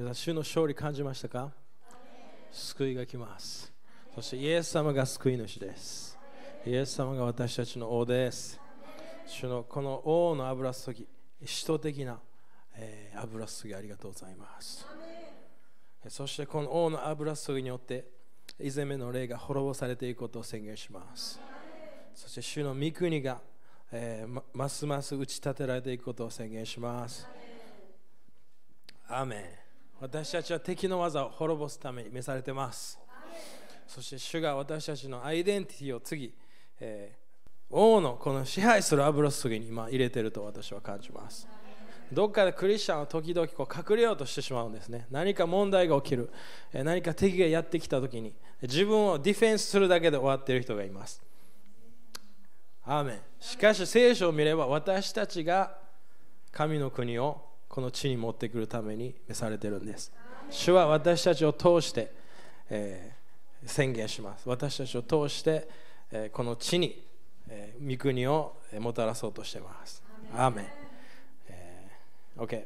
皆さん、主の勝利感じましたか？救いが来ます。そしてイエス様が救い主です。イエス様が私たちの王です。主のこの王の油注ぎ、使徒的な、えー油注ぎありがとうございます。そしてこの王の油注ぎによって、いずめの霊が滅ぼされていくことを宣言します。そして主の御国が、えーますます打ち立てられていくことを宣言します。アーメン私たちは敵の技を滅ぼすために召されてます。そして主が私たちのアイデンティティを次、えー王のこの支配する油注ぎに今入れてると私は感じます。どっかでクリスチャンは時々こう隠れようとしてしまうんですね。何か問題が起きる、何か敵がやってきた時に自分をディフェンスするだけで終わっている人がいます。アーメンしかし聖書を見れば私たちが神の国をこの地に持ってくるために召されているんです。主は私たちを通して、えー宣言します。私たちを通して、えーこの地に、えー御国をえーもたらそうとしています。アーメン。えー OK。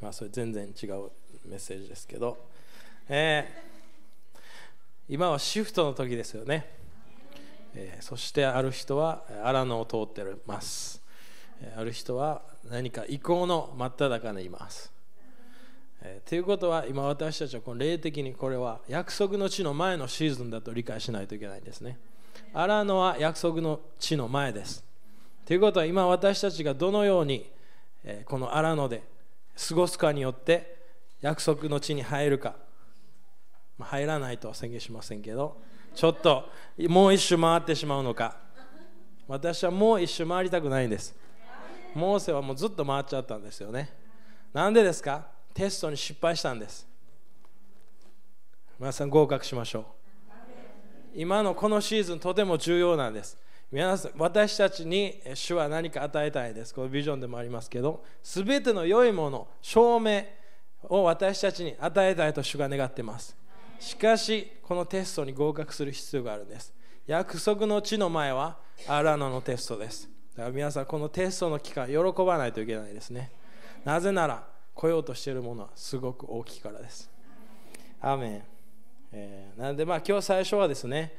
まあそれ全然違うメッセージですけど、えー今はシフトの時ですよね。えーそしてある人はえー荒野を通ってます。えーある人は何か移行の真っ只中にいます。えーということは今私たちはこの霊的にこれは約束の地の前のシーズンだと理解しないといけないんですね。荒野は約束の地の前です。ということは今私たちがどのようにえーこの荒野で過ごすかによって約束の地に入るか、まあ入らないとは宣言しませんけどちょっともう一周回ってしまうのか私はもう一周回りたくないんですモーセはもうずっと回っちゃったんですよね。なんでですか？テストに失敗したんです。皆さん合格しましょう。今のこのシーズンとても重要なんです。皆さん私たちにえ主は何か与えたいです。このビジョンでもありますけど全ての良いもの証明を私たちに与えたいと主が願っています。しかしこのテストに合格する必要があるんです。約束の地の前はアラノのテストです。だから皆さんこのテストの期間喜ばないといけないですね。なぜなら来ようとしているものはすごく大きいからです。アーメン、えーなのでまあ今日最初はですね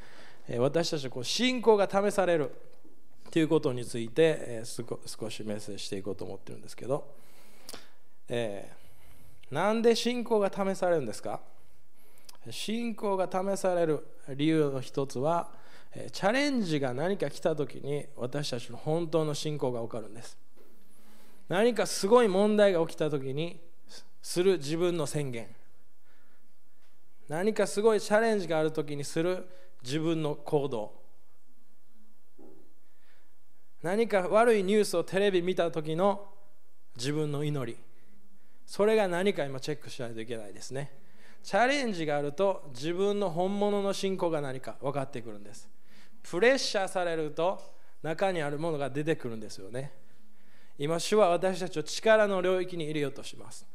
私たちこう信仰が試されるということについて、えー少しメッセージしていこうと思ってるんですけど、えーなんで信仰が試されるんですか？信仰が試される理由の一つはチャレンジが何か来た時に私たちの本当の信仰が分かるんです。何かすごい問題が起きた時にする自分の宣言。何かすごいチャレンジがある時にする自分の行動。何か悪いニュースをテレビ見た時の自分の祈り。それが何か今チェックしないといけないですね。チャレンジがあると自分の本物の信仰が何か分かってくるんです。プレッシャーされると中にあるものが出てくるんですよね。今主は私たちを力の領域に入れようとします。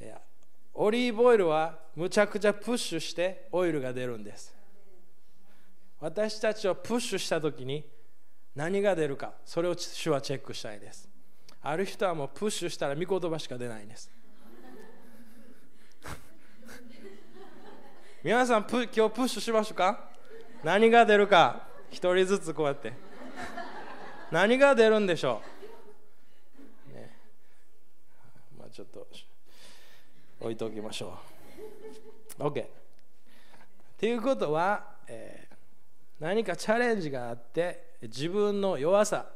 いやオリーブオイルはむちゃくちゃプッシュしてオイルが出るんです。私たちをプッシュした時に何が出るかそれを主はチェックしたいです。ある人はもうプッシュしたら御言葉しか出ないんです。皆さん今日プッシュしましょうか？何が出るか一人ずつこうやって。何が出るんでしょう、ね、まあちょっと置いておきましょう。OK ということは、えー何かチャレンジがあって自分の弱さ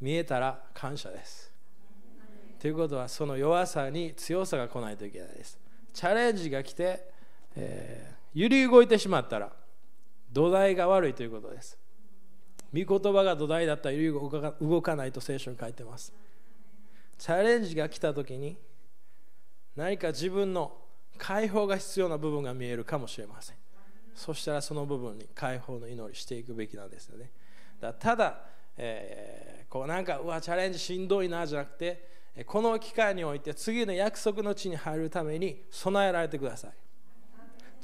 見えたら感謝です。ということはその弱さに強さが来ないといけないです。チャレンジが来て、えー揺り動いてしまったら土台が悪いということです。御言葉が土台だったら揺り動かないと聖書に書いてます。チャレンジが来た時に何か自分の解放が必要な部分が見えるかもしれません。そしたらその部分に解放の祈りしていくべきなんですよね。だただ、えーこうなんかうわチャレンジしんどいなじゃなくてえこの機会において次の約束の地に入るために備えられてください。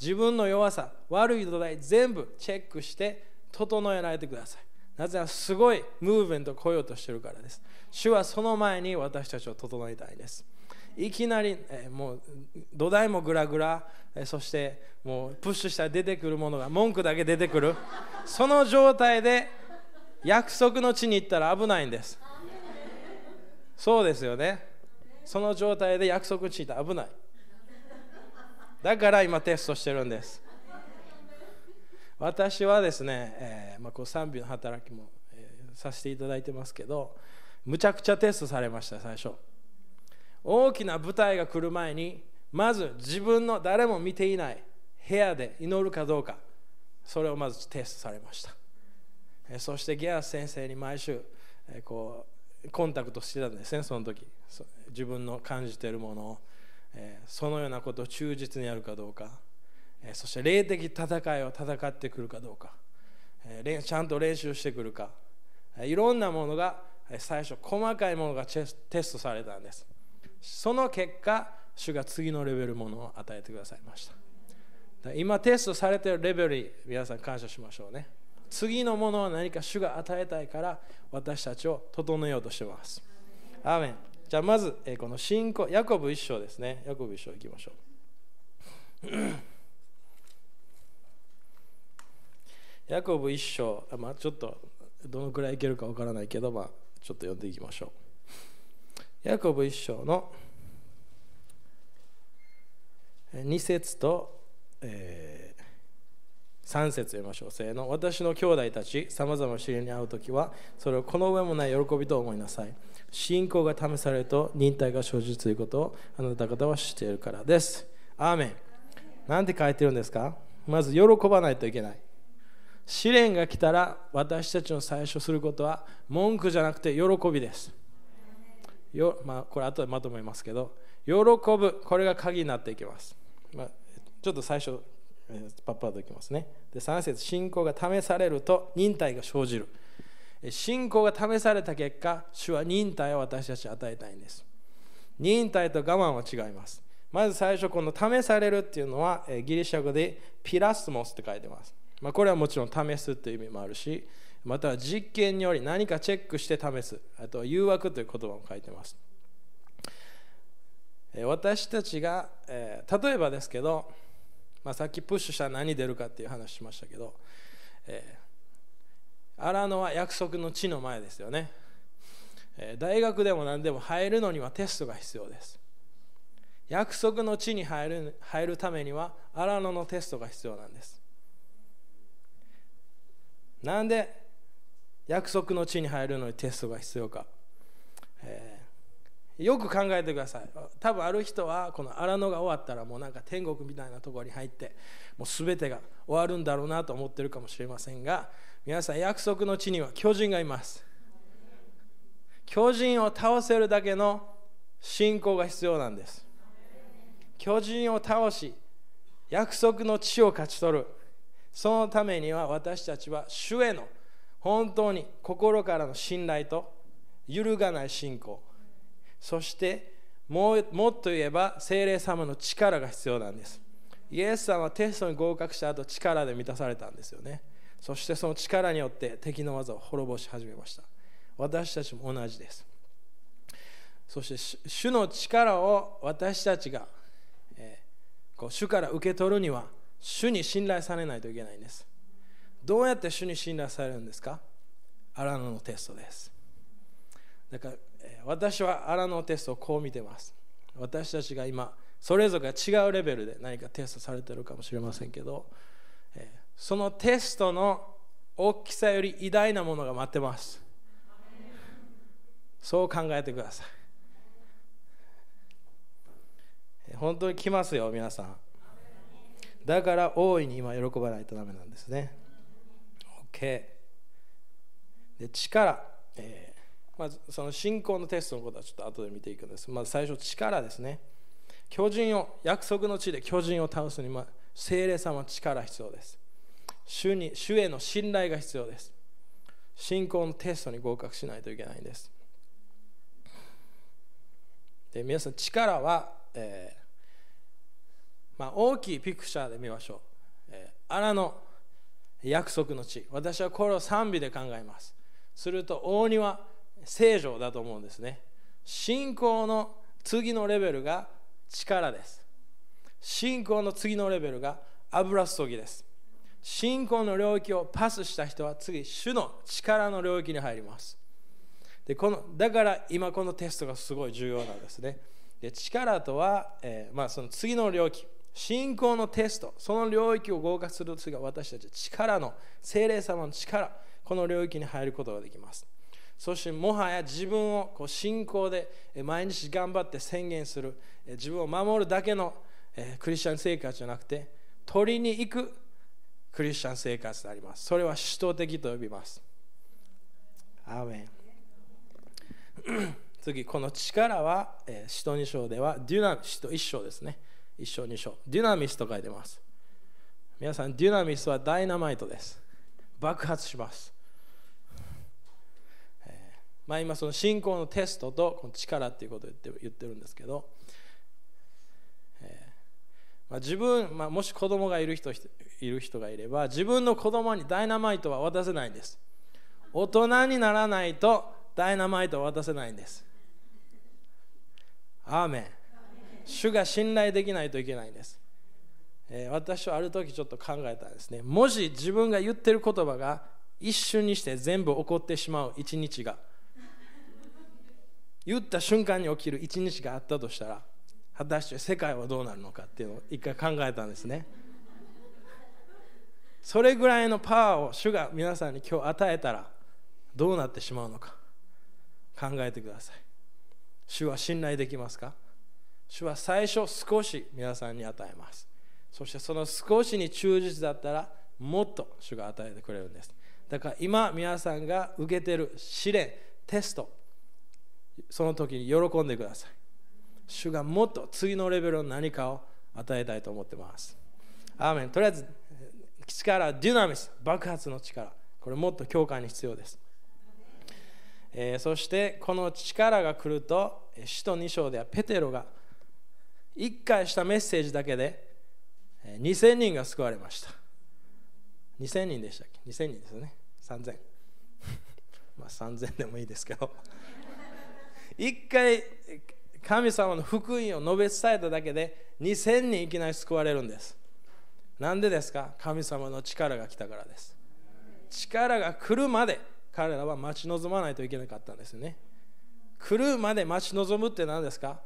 自分の弱さ悪い土台全部チェックして整えられてください。なぜならすごいムーブメントを来ようとしてるからです。主はその前に私たちを整えたいです。いきなり、えもう土台もグラグラ、えそしてもうプッシュしたら出てくるものが文句だけ出てくる。その状態で約束の地に行ったら危ないんです。そうですよね。その状態で約束の地に行ったら危ない。だから今テストしてるんです。私はですね、えーまあ、こう賛美の働きも、えー、させていただいてますけどむちゃくちゃテストされました最初。大きな舞台が来る前にまず自分の誰も見ていない部屋で祈るかどうか。それをまずテストされました。えそしてギアス先生に毎週えこうコンタクトしてたんですねその時。自分の感じてるものを。そのようなことを忠実にやるかどうか。そして霊的戦いを戦ってくるかどうか。ちゃんと練習してくるか。いろんなものが最初細かいものがテストされたんです。その結果主が次のレベルものを与えてくださいました。今テストされているレベルに皆さん感謝しましょうね。次のものは何か主が与えたいから私たちを整えようとしています。アーメン。じゃあまずこの信仰ヤコブ一章ですねヤコブ一章いきましょう ヤコブ一章、まあ、ちょっとどのくらいいけるかわからないけど、まあ、ちょっと読んでいきましょう。ヤコブ一章の2節と、えー、3節読みましょう。せーの。私の兄弟たち、さまざま試練に遭うときは、それをこの上もない喜びと思いなさい。信仰が試されると忍耐が生じるということをあなた方は知っているからです。アーメン。なんて書いてるんですか？まず喜ばないといけない。試練が来たら私たちの最初することは文句じゃなくて喜びです。よまあ、これ後でまとめますけど喜ぶこれが鍵になっていきます。まあ、ちょっと最初、パッパッといきますね。で3節信仰が試されると忍耐が生じる。信仰が試された結果主は忍耐を私たちに与えたいんです。忍耐と我慢は違います。まず最初この試されるっていうのはギリシャ語でピラスモスって書いてます。まあ、これはもちろん試すという意味もあるしまたは実験により何かチェックして試すあとは誘惑という言葉も書いてます私たちが、え、例えばですけど、まあ、さっきプッシュしたら何出るかっていう話しましたけど、えー、荒野は約束の地の前ですよね、え、大学でも何でも入るのにはテストが必要です。約束の地に入る入るためには荒野のテストが必要なんです。なんで約束の地に入るのにテストが必要か、えー、よく考えてください。多分ある人はこの荒野が終わったらもうなんか天国みたいなところに入ってもう全てが終わるんだろうなと思ってるかもしれませんが皆さん約束の地には巨人がいます。巨人を倒せるだけの信仰が必要なんです。巨人を倒し約束の地を勝ち取る。そのためには私たちは主への本当に心からの信頼と揺るがない信仰。そしてもっと言えば精霊様の力が必要なんです。イエスさんはテストに合格した後力で満たされたんですよね。そしてその力によって敵の技を滅ぼし始めました。私たちも同じです。そして主の力を私たちが、えー、こう主から受け取るには主に信頼されないといけないんです。どうやって主に信頼されるんですか？荒野のテストです。だからえ私は荒野のテストをこう見てます。私たちが今それぞれが違うレベルで何かテストされてるかもしれませんけどそのテストの大きさより偉大なものが待ってます。そう考えてください。本当に来ますよ皆さん。だから大いに今喜ばないとダメなんですね。OK で力、えー、まずその信仰のテストのことはちょっと後で見ていくんです。まず最初力ですね。巨人を約束の地で巨人を倒すには精霊様力必要です。主に主への信頼が必要です信仰のテストに合格しないといけないんですで皆さん力は、えーまあ、大きいピクチャーで見ましょう。えー、荒の約束の地。私はこれを賛美で考えます。すると、大庭聖女だと思うんですね。信仰の次のレベルが力です信仰の次のレベルが油注ぎです信仰の領域をパスした人は次主の力の領域に入ります。でこのだから今このテストがすごい重要なんですね。で力とは、えー、まあ、その次の領域。信仰のテスト。その領域を合格する次は私たち力の精霊様の力。この領域に入ることができます。そしてもはや自分をこう信仰で毎日頑張って宣言する。自分を守るだけのクリスチャン生活じゃなくて取りに行くクリスチャン生活であります。それは使徒的と呼びます。アーメン。次この力は使徒2章ではデュナ使徒1章ですね。1章2章。デュナミスと書いてます。皆さんデュナミスはダイナマイトです。爆発します。えまあ、今その信仰のテストとこの力っていうことを言って言ってるんですけど、えーまあ、自分、まあ、もし子供がいる人いる人がいれば自分の子供にダイナマイトは渡せないんです。大人にならないとダイナマイトは渡せないんです。アーメン。主が信頼できないといけないんです、えー、私はある時ちょっと考えたんですね。もし自分が言ってる言葉が一瞬にして全部起こってしまう一日が。言った瞬間に起きる一日があったとしたら果たして世界はどうなるのかっていうのを一回考えたんですね。それぐらいのパワーを主が皆さんに今日与えたらどうなってしまうのか考えてください。主は信頼できますか？主は最初少し皆さんに与えます。そしてその少しに忠実だったらもっと主が与えてくれるんです。だから今皆さんが受けてる試練テストその時に喜んでください。主がもっと次のレベルの何かを与えたいと思ってます。アーメン。とりあえず力デュナミス爆発の力。これもっと教会に必要です、えー、そしてこの力が来ると使徒2章ではペテロが1回したメッセージだけで2000人が救われました。2000人でしたっけ？2000人ですよね。3000 まあ3000でもいいですけど。一回神様の福音を述べ伝えただけで2000人いきなり救われるんです。なんでですか？神様の力が来たからです。力が来るまで彼らは待ち望まないといけなかったんですね。来るまで待ち望むって何ですか？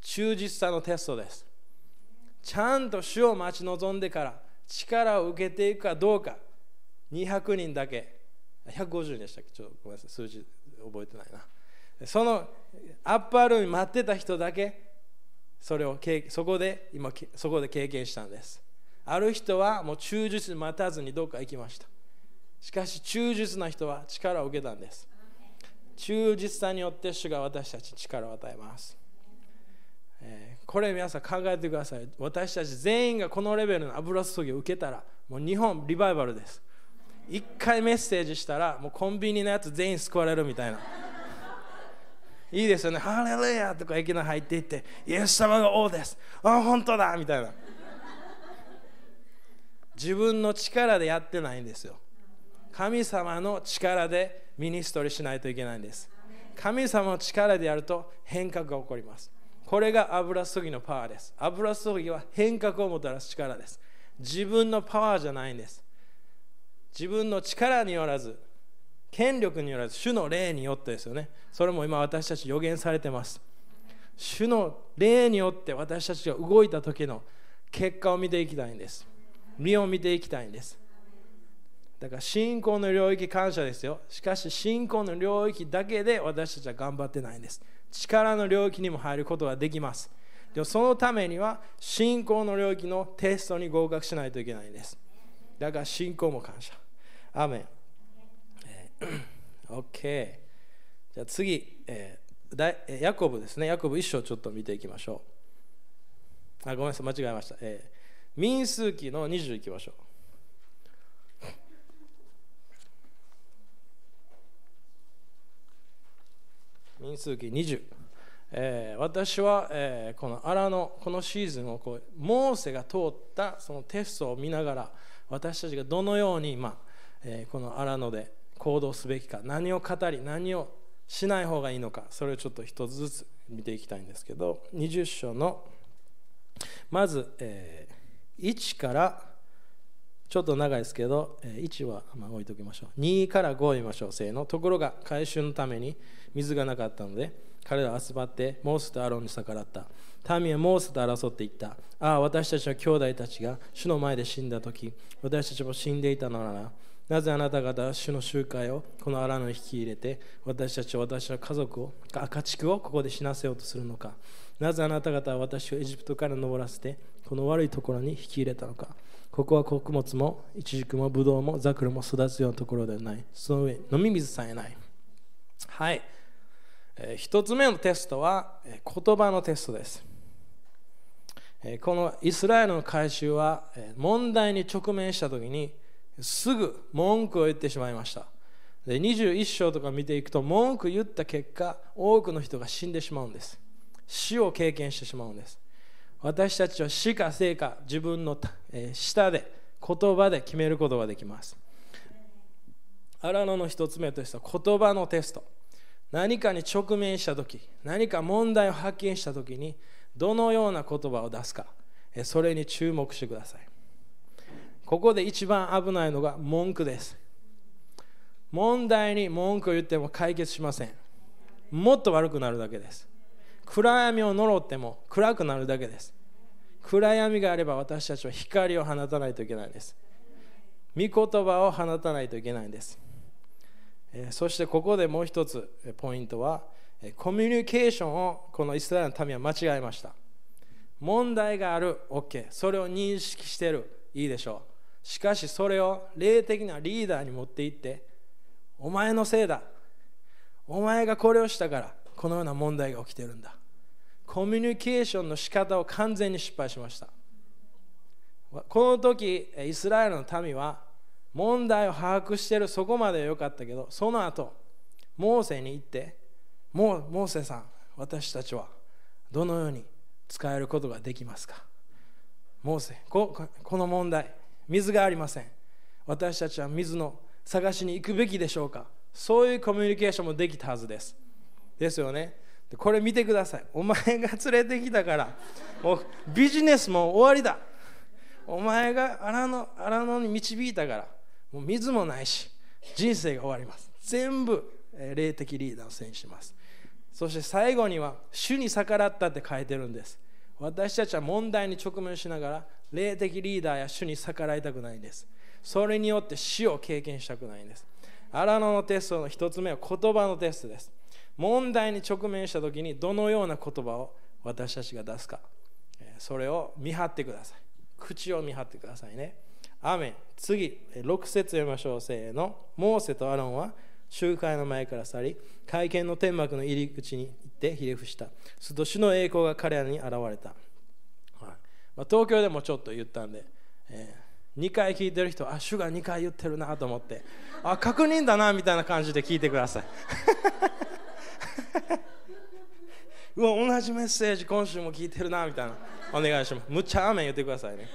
忠実さのテストです。ちゃんと主を待ち望んでから力を受けていくかどうか。200人だけ。150人でしたっけ？ちょっとごめんなさい。数字覚えてないな。そのアッパールーム待ってた人だけそれをそこで今そこで経験したんです。ある人はもう忠実に待たずにどっか行きました。しかし忠実な人は力を受けたんです。忠実さによって主が私たちに力を与えます、えー、これ皆さん考えてください。私たち全員がこのレベルの油注ぎを受けたらもう日本リバイバルです。一回メッセージしたらもうコンビニのやつ全員救われるみたいな。いいですよね、ハレルヤとかいきなり入っていって、イエス様が王です。あ、本当だみたいな。自分の力でやってないんですよ。神様の力でミニストリーしないといけないんです。神様の力でやると変革が起こります。これが油注ぎのパワーです。油注ぎは変革をもたらす力です。自分のパワーじゃないんです。自分の力によらず、権力によらず主の霊によってですよねそれも今私たち予言されてます主の霊によって私たちが動いた時の結果を見ていきたいんです身を見ていきたいんです。だから信仰の領域感謝ですよ。しかし信仰の領域だけで私たちは頑張ってないんです。力の領域にも入ることができます。でもそのためには信仰の領域のテストに合格しないといけないんです。だから信仰も感謝。アメン。OK じゃあ次、えー、ヤコブですね。ヤコブ一章ちょっと見ていきましょう。あごめんなさい。間違えました、えー、民数記の20いきましょう民数記20、えー、私は、えー、この荒野このシーズンをこうモーセが通ったそのテストを見ながら私たちがどのように、まあえー、この荒野で行動すべきか何を語り何をしない方がいいのかそれをちょっと一つずつ見ていきたいんですけど20章のまず、えー、1からちょっと長いですけど1はまあ置いときましょう2から5を見ましょうせーのところが回収のために水がなかったので彼らは集まってモースとアロンに逆らった民はモーセと争っていった。ああ、私たちの兄弟たちが主の前で死んだ時、私たちも死んでいたのなら、なぜあなた方は主の集会をこの荒野に引き入れて、私たちは私の家族を、赤地区をここで死なせようとするのか。なぜあなた方は私をエジプトから登らせて、この悪いところに引き入れたのか。ここは穀物も、イチジクも、ブドウも、ザクロも育つようなところではない。その上、飲み水さえない。はい。えー、一つ目のテストは、えー、言葉のテストです。このイスラエルの改宗は問題に直面した時にすぐ文句を言ってしまいましたで21章とか見ていくと文句言った結果多くの人が死んでしまうんです死を経験してしまうんです。私たちは死か生か自分の舌で言葉で決めることができます。荒野の一つ目としては言葉のテスト。何かに直面した時何か問題を発見した時にどのような言葉を出すかそれに注目してください。ここで一番危ないのが文句です。問題に文句を言っても解決しません。もっと悪くなるだけです。暗闇を呪っても暗くなるだけです。暗闇があれば私たちは光を放たないといけないんです。御言葉を放たないといけないんです。そしてここでもう一つポイントはコミュニケーションをこのイスラエルの民は間違えました。問題がある OK それを認識してる。いいでしょう。しかしそれを霊的なリーダーに持っていってお前のせいだ。お前がこれをしたからこのような問題が起きてるんだ。コミュニケーションの仕方を完全に失敗しました。この時イスラエルの民は問題を把握しているそこまでは良かったけどその後モーセに行ってもうモーセさん私たちはどのように使えることができますか？モーセここの問題水がありません。私たちは水の探しに行くべきでしょうか？そういうコミュニケーションもできたはずです。ですよね。でこれ見てください。お前が連れてきたから。もうビジネスも終わりだ。お前が荒野荒野に導いたから。もう水もないし人生が終わります。全部霊的リーダーを選手します。そして最後には主に逆らったって書いてるんです。私たちは問題に直面しながら霊的リーダーや主に逆らいたくないんです。それによって死を経験したくないんです。荒野のテストの一つ目は言葉のテストです。問題に直面した時にどのような言葉を私たちが出すか。それを見張ってください。口を見張ってくださいね。アメ次6節読みましょう。せーの。モーセとアロンは集会の前から去り会見の天幕の入り口に行ってひれ伏した。すると主の栄光が彼らに現れた、はい。まあ、東京でもちょっと言ったんで、えー、2回聞いてる人あ主が2回言ってるなと思ってあ確認だなみたいな感じで聞いてください。うわ同じメッセージ今週も聞いてるなみたいな。お願いします。むっちゃアーメン言ってくださいね。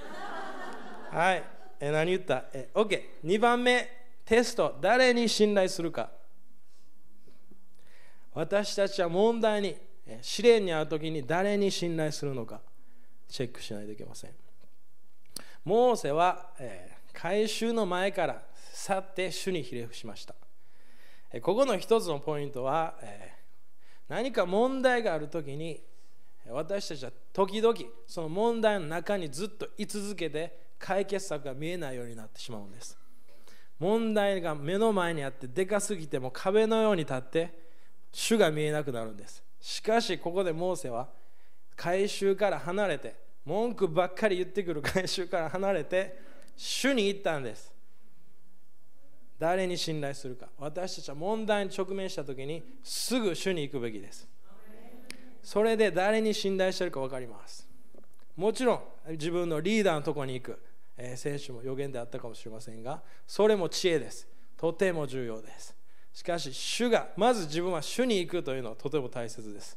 はい。え何言った？え OK2 番目。テスト。誰に信頼するか。私たちは問題に。試練に遭う時に誰に信頼するのか。チェックしないといけません。モーセは、え回収の前から去って主にひれ伏しました。ここの一つのポイントは、え何か問題がある時に私たちは時々その問題の中にずっと居続けて解決策が見えないようになってしまうんです。問題が目の前にあってでかすぎても壁のように立って主が見えなくなるんです。しかしここでモーセは回収から離れて文句ばっかり言ってくる回収から離れて主に行ったんです。誰に信頼するか。私たちは問題に直面した時にすぐ主に行くべきです。それで誰に信頼してるか分かります。もちろん自分のリーダーのとこに行く。えー、聖書も予言であったかもしれませんがそれも知恵です。とても重要です。しかし主がまず自分は主に行くというのはとても大切です。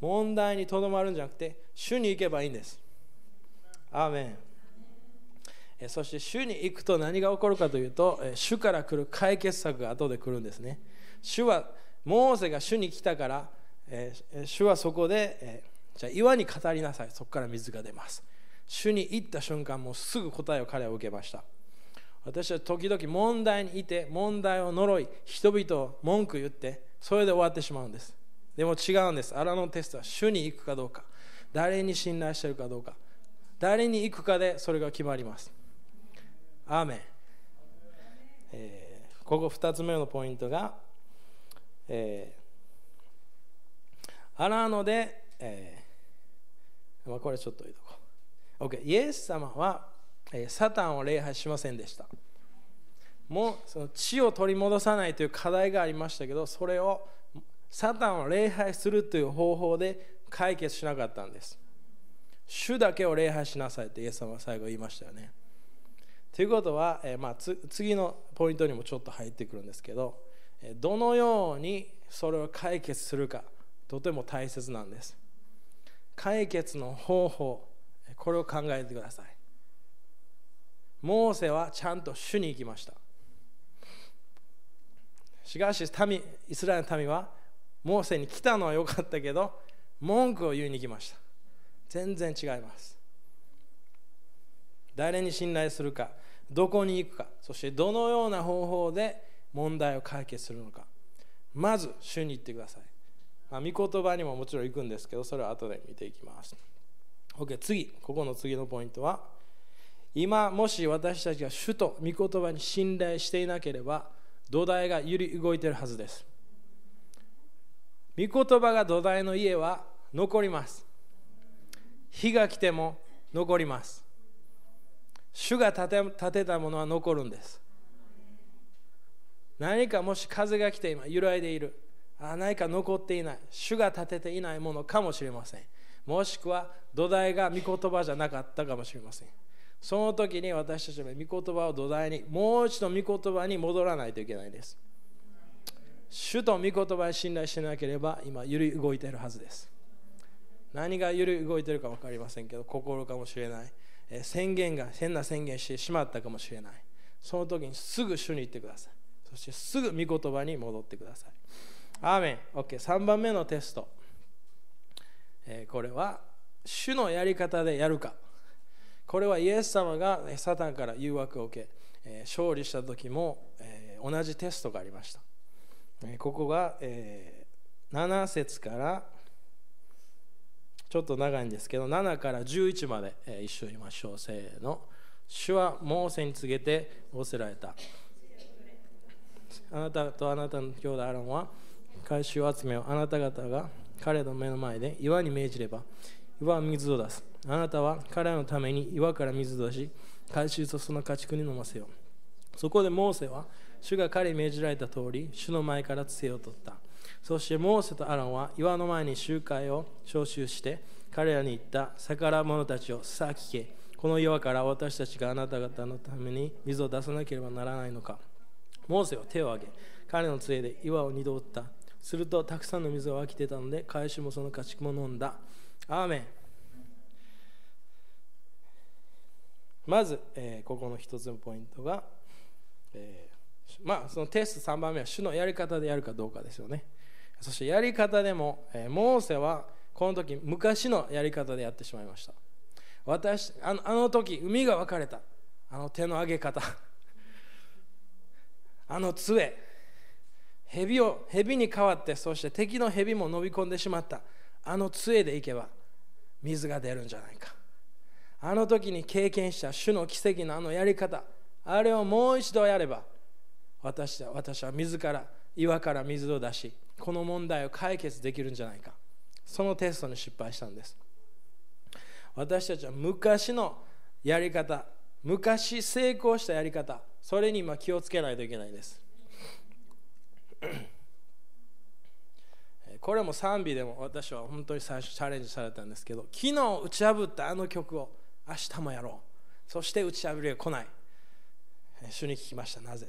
問題にとどまるんじゃなくて主に行けばいいんです。アーメン。そして主に行くと何が起こるかというと主から来る解決策が後で来るんですね。主はモーセが主に来たから主はそこで、じゃあ岩に語りなさい。そこから水が出ます。主に行った瞬間もうすぐ答えを彼は受けました。私は時々問題にいて問題を呪い人々を文句言ってそれで終わってしまうんです。でも違うんです。荒野のテストは主に行くかどうか。誰に信頼してるかどうか。誰に行くかでそれが決まります。アーメン、えーここ2つ目のポイントが、えー、荒野で、えーまあ、これちょっといいとこ OK イエス様は、えーサタンを礼拝しませんでした。もうその血を取り戻さないという課題がありましたけどそれをサタンを礼拝するという方法で解決しなかったんです。主だけを礼拝しなさいってイエス様は最後言いましたよね。ということは、えーまあ、つ次のポイントにもちょっと入ってくるんですけどえーどのようにそれを解決するかとても大切なんです。解決の方法これを考えてください。モーセはちゃんと主に行きました。しかし民イスラエルの民はモーセに来たのは良かったけど文句を言いに来ました。全然違います。誰に信頼するかどこに行くかそしてどのような方法で問題を解決するのか。まず主に行ってください、まあ、御言葉にももちろん行くんですけどそれは後で見ていきます。OK 次。ここの次のポイントは今もし私たちが主と御言葉に信頼していなければ土台が揺り動いているはずです。御言葉が土台の家は残ります。火が来ても残ります。主が建て建てたものは残るんです。何かもし風が来て今揺らいでいる。あ何か残っていない。主が建てていないものかもしれません。もしくは土台が御言葉じゃなかったかもしれません。その時に私たちは御言葉を土台にもう一度御言葉に戻らないといけないです。主と御言葉に信頼しなければ今揺り動いているはずです。何が揺り動いているか分かりませんけど心かもしれない。宣言が変な宣言してしまったかもしれない。その時にすぐ主に行ってください。そしてすぐ御言葉に戻ってください。アーメン。OK3 番目のテスト、えーこれは主のやり方でやるか。これはイエス様がサタンから誘惑を受け、えー勝利した時も、えー同じテストがありました、えここが、え7節からちょっと長いんですけど7から11まで、え一緒に言いましょう。せーの。主はモーセに告げて仰せられた。あなたとあなたの兄弟アロンは回収を集めをあなた方が彼の目の前で岩に命じれば岩は水を出す。あなたは彼のために岩から水を出し回収とその家畜に飲ませよう。そこでモーセは主が彼に命じられた通り主の前から杖を取った。そしてモーセとアロンは岩の前に集会を召集して彼らに言った逆らう者たちをさあ聞け。この岩から私たちがあなた方のために水を出さなければならないのかモーセは手を挙げ彼の杖で岩を二度打った。するとたくさんの水が湧き出たので返しもその家畜も飲んだ。アーメン。まず、えーここの一つのポイントが、えーまあそのテスト3番目は主のやり方でやるかどうかですよね。そしてやり方でも、えーモーセはこの時昔のやり方でやってしまいました。私あのあの時海が分かれた。あの手の上げ方。あの杖。蛇を蛇に変わってそして敵の蛇も伸び込んでしまった。あの杖でいけば水が出るんじゃないか。あの時に経験した主の奇跡のあのやり方。あれをもう一度やれば私は私は自ら岩から水を出しこの問題を解決できるんじゃないか。そのテストに失敗したんです。私たちは昔のやり方昔成功したやり方それに今気をつけないといけないです。これも賛美でも私は本当に最初チャレンジされたんですけど昨日打ち破ったあの曲を明日もやろう。そして打ち破りが来ない。主に聞きました。なぜ？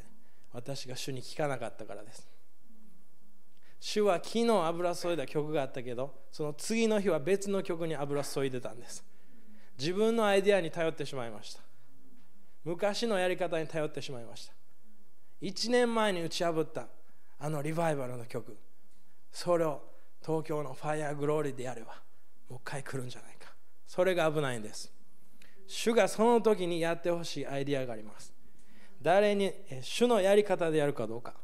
私が主に聞かなかったからです。主は昨日油注いだ曲があったけどその次の日は別の曲に油注いでたんです。自分のアイデアに頼ってしまいました。昔のやり方に頼ってしまいました。1年前に打ち破ったあのリバイバルの曲。それを東京のファイアグローリーであればもう一回来るんじゃないか。それが危ないんです。主がその時にやってほしいアイデアがあります。誰に主のやり方でやるかどうか。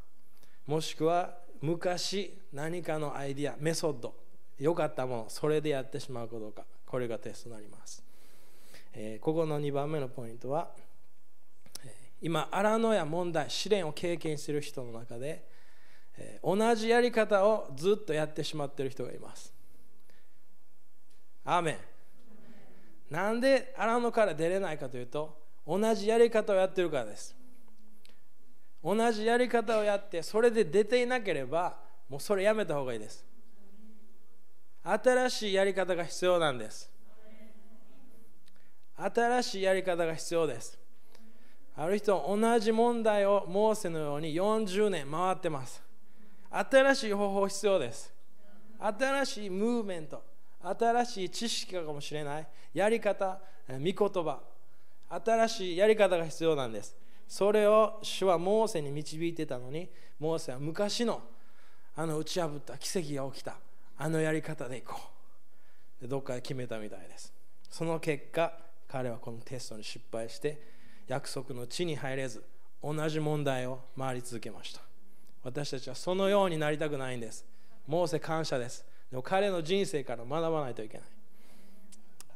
もしくは昔何かのアイディアメソッド良かったものそれでやってしまうかどうかこれがテストになります、えー、ここの2番目のポイントは今荒野や問題試練を経験している人の中で同じやり方をずっとやってしまっている人がいます。アーメン。なんで荒野から出れないかというと同じやり方をやってるからです。同じやり方をやってそれで出ていなければもうそれやめた方がいいです。新しいやり方が必要なんです。新しいやり方が必要です。ある人同じ問題をモーセのように40年回ってます。新しい方法必要です。新しいムーブメント新しい知識かもしれない。やり方御言葉。新しいやり方が必要なんです。それを主はモーセに導いてたのにモーセは昔のあの打ち破った奇跡が起きた。あのやり方でいこう。でどっかで決めたみたいです。その結果彼はこのテストに失敗して約束の地に入れず同じ問題を回り続けました。私たちはそのようになりたくないんです。モーセ感謝です。でも彼の人生から学ばないといけない。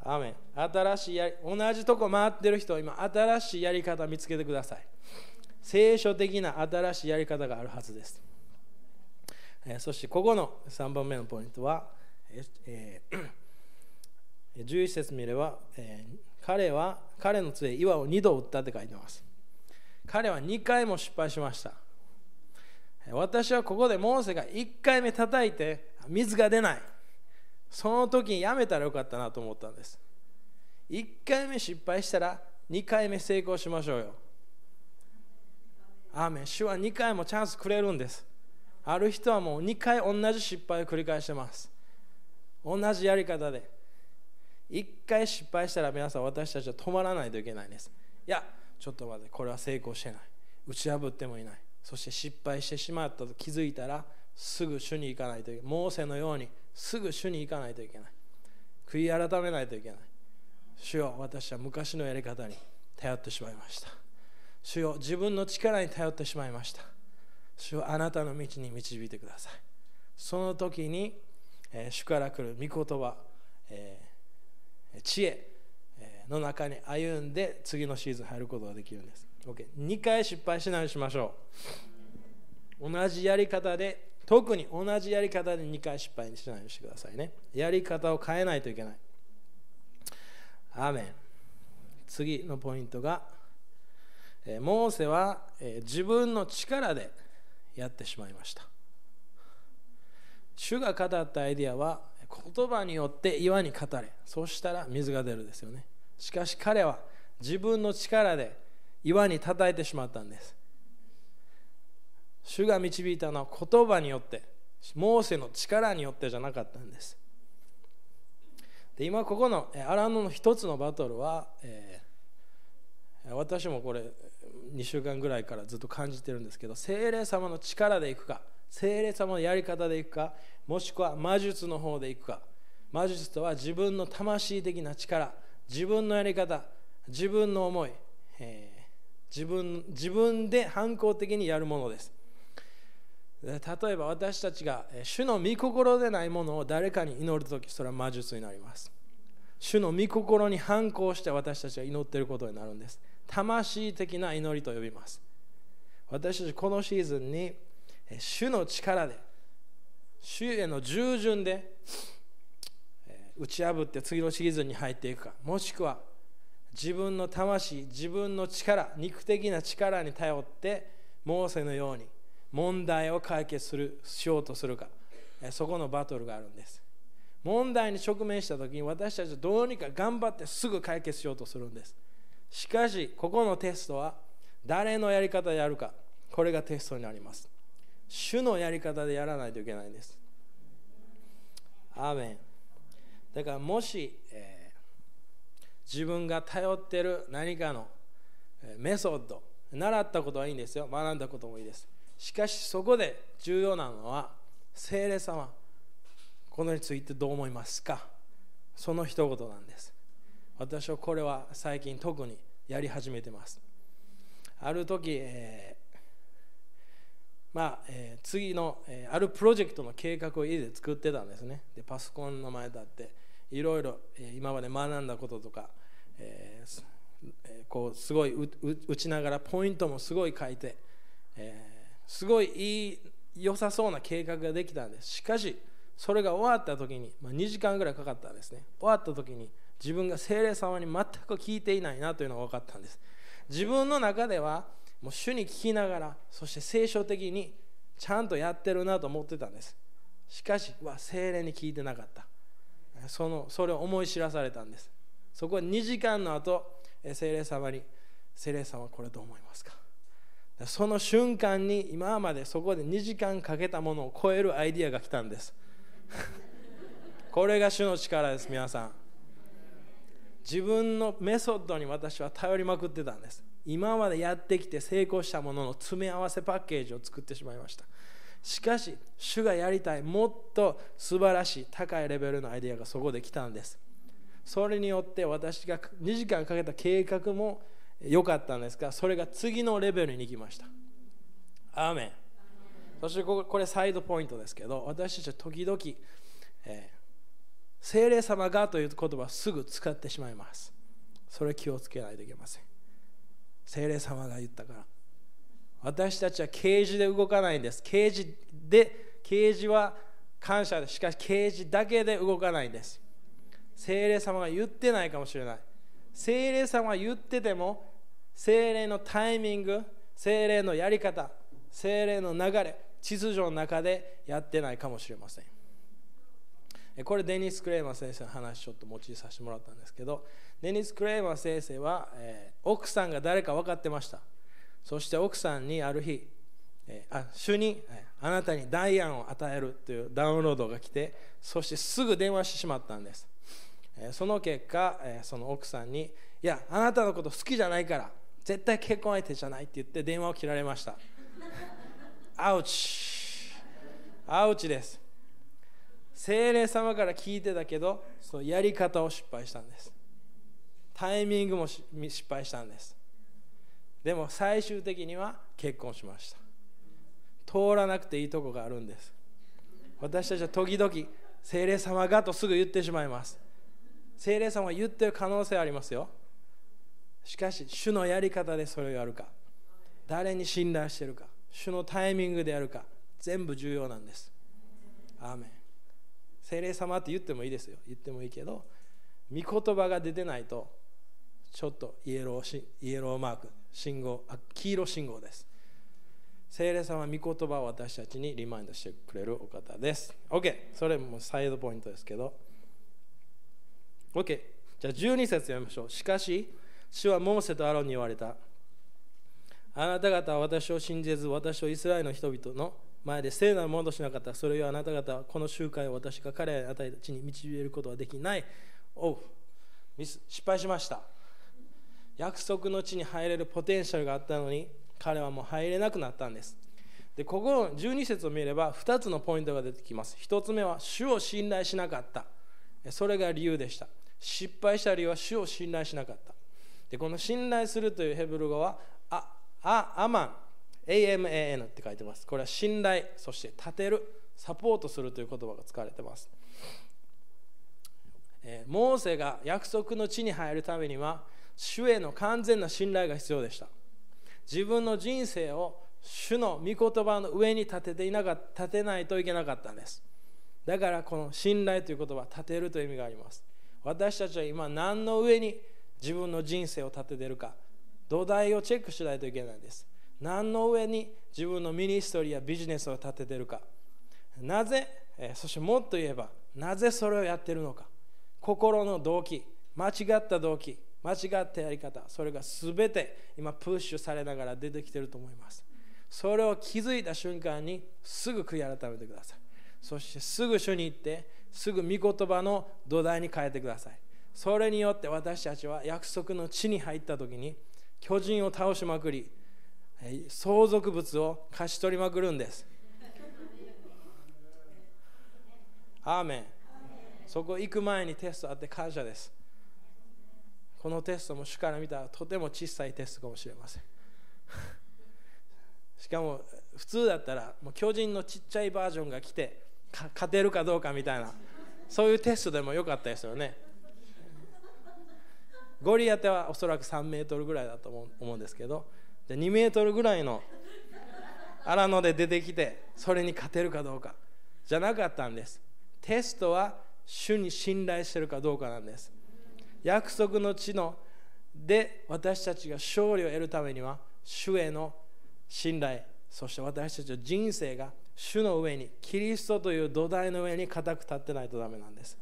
アメ新しいや同じとこ回ってる人は今新しいやり方見つけてください。聖書的な新しいやり方があるはずです、えー、そしてここの3番目のポイントは、えー、11節見れば、えー、彼は彼の杖岩を2度打ったって書いてます。彼は2回も失敗しました。私はここでモーセが1回目叩いて水が出ない。その時にやめたらよかったなと思ったんです。1回目失敗したら2回目成功しましょうよ。アーメン。主は2回もチャンスくれるんです。ある人はもう2回同じ失敗を繰り返してます。同じやり方で。1回失敗したら皆さん私たちは止まらないといけないんです。いやちょっと待って。これは成功してない。打ち破ってもいない。そして失敗してしまったと気づいたらすぐ主に行かないといけない。モーセのようにすぐ主に行かないといけない。悔い改めないといけない。主よ私は昔のやり方に頼ってしまいました。主よ自分の力に頼ってしまいました。主よあなたの道に導いてください。その時に、えー、主から来る御言葉、えー、知恵の中に歩んで次のシーズン入ることができるんです。OK、2回失敗しないようにしましょう。同じやり方で特に同じやり方で2回失敗しないようにしてくださいね。やり方を変えないといけない。アーメン。次のポイントがえモーセはえ自分の力でやってしまいました。主が語ったアイデアは言葉によって岩に語れ。そしたら水が出るですよね。しかし彼は自分の力で岩に叩いてしまったんです。主が導いたのは言葉によってモーセの力によってじゃなかったんです。で今ここのアラノの一つのバトルは、えー、私もこれ2週間ぐらいからずっと感じてるんですけど精霊様の力でいくか精霊様のやり方でいくかもしくは魔術の方でいくか。魔術とは自分の魂的な力自分のやり方自分の思い、えー自分自分で反抗的にやるものです。例えば私たちが主の御心でないものを誰かに祈るときそれは魔術になります。主の御心に反抗して私たちが祈っていることになるんです。魂的な祈りと呼びます。私たちこのシーズンに主の力で主への従順で打ち破って次のシーズンに入っていくかもしくは自分の魂自分の力肉的な力に頼ってモーセのように問題を解決するしようとするか。そこのバトルがあるんです。問題に直面した時に私たちはどうにか頑張ってすぐ解決しようとするんです。しかしここのテストは誰のやり方でやるか。これがテストになります。主のやり方でやらないといけないんです。アーメン。だからもし、えー自分が頼ってる何かのメソッド習ったことはいいんですよ。学んだこともいいです。しかしそこで重要なのは聖霊様このについてどう思いますか？その一言なんです。私はこれは最近特にやり始めてます。ある時、えー、まあ、えー、次の、えー、あるプロジェクトの計画を家で作ってたんですね。でパソコンの前だっていろいろ、今まで学んだこととか、えこうすごい打ちながらポイントもすごい書いて、えすごいいい良さそうな計画ができたんです。しかしそれが終わった時に、まあ、2時間ぐらいかかったんですね。終わった時に自分が精霊様に全く聞いていないなというのが分かったんです。自分の中ではもう主に聞きながらそして聖書的にちゃんとやってるなと思ってたんです。しかしは精霊に聞いてなかった。そのそれを思い知らされたんです。そこは2時間の後精霊様に精霊様これどう思いますか？その瞬間に今までそこで2時間かけたものを超えるアイディアが来たんです。これが主の力です皆さん。自分のメソッドに私は頼りまくってたんです。今までやってきて成功したものの詰め合わせパッケージを作ってしまいました。しかし主がやりたいもっと素晴らしい高いレベルのアイデアがそこで来たんです。それによって私が2時間かけた計画も良かったんですがそれが次のレベルに行きました。アーメン。そしてこれサイドポイントですけど私たちは時々、えー、精霊様がという言葉をすぐ使ってしまいます。それ気をつけないといけません。精霊様が言ったから。私たちは啓示で動かないんです。啓示で啓示は感謝ですしかし啓示だけで動かないんです。精霊様が言ってないかもしれない。精霊様が言ってても精霊のタイミング精霊のやり方精霊の流れ秩序の中でやってないかもしれません。これデニス・クレーマー先生の話ちょっと用いさせてもらったんですけどデニス・クレーマー先生は、えー、奥さんが誰か分かってました。そして奥さんにある日、えー、あ主に、えー、あなたにダイアンを与えるというダウンロードが来てそしてすぐ電話してしまったんです、その結果、その奥さんにいやあなたのこと好きじゃないから絶対結婚相手じゃないって言って電話を切られました。アウチ。アウチです。精霊様から聞いてたけどそのやり方を失敗したんです。タイミングも失敗したんです。でも最終的には結婚しました。通らなくていいとこがあるんです。私たちは時々精霊様がとすぐ言ってしまいます。精霊様は言ってる可能性ありますよ。しかし主のやり方でそれをやるか。誰に信頼してるか。主のタイミングでやるか。全部重要なんです。アーメン。精霊様って言ってもいいですよ。言ってもいいけど御言葉が出てないとちょっとイエローイエローマーク信号あ黄色信号です。聖霊様は御言葉を私たちにリマインドしてくれるお方です。OK それもサイドポイントですけど。OK じゃあ12節読みましょうしかし主はモーセとアロンに言われたあなた方は私を信じず私をイスラエルの人々の前で聖なるものとしなかった。それをあなた方はこの集会を私が彼らに与えた地に導けることはできない。おう、失敗しました。約束の地に入れるポテンシャルがあったのに、彼はもう入れなくなったんです。で、ここ12節を見れば2つのポイントが出てきます。1つ目は、主を信頼しなかった。それが理由でした。失敗した理由は主を信頼しなかった。で、この信頼するというヘブル語は、あ、あ、アマン。AMAN って書いてます。これは信頼、そして立てる、サポートするという言葉が使われてます。え、モーセが約束の地に入るためには、主への完全な信頼が必要でした。自分の人生を主の御言葉の上に立てていなか立てないといけなかったんです。だからこの信頼という言葉は立てるという意味があります。私たちは今何の上に自分の人生を立てているか土台をチェックしないといけないんです。何の上に自分のミニストリーやビジネスを立てているか。なぜ？そしてもっと言えばなぜそれをやっているのか。心の動機間違った動機間違ったやり方それが全て今プッシュされながら出てきていると思います。それを気づいた瞬間にすぐ悔い改めてください。そしてすぐ主に行ってすぐ御言葉の土台に変えてください。それによって私たちは約束の地に入った時に巨人を倒しまくり相続物を貸し取りまくるんです。アーメン。そこ行く前にテストあって感謝です。このテストも主から見たらとても小さいテストかもしれません。しかも普通だったらもう巨人のちっちゃいバージョンが来て勝てるかどうかみたいな。そういうテストでもよかったですよね。ゴリアテはおそらく3メートルぐらいだと思うんですけど。じゃ2メートルぐらいの荒野で出てきてそれに勝てるかどうか。じゃなかったんです。テストは主に信頼してるかどうかなんです。約束の地ので私たちが勝利を得るためには主への信頼そして私たちの人生が主の上にキリストという土台の上に固く立ってないとダメなんです。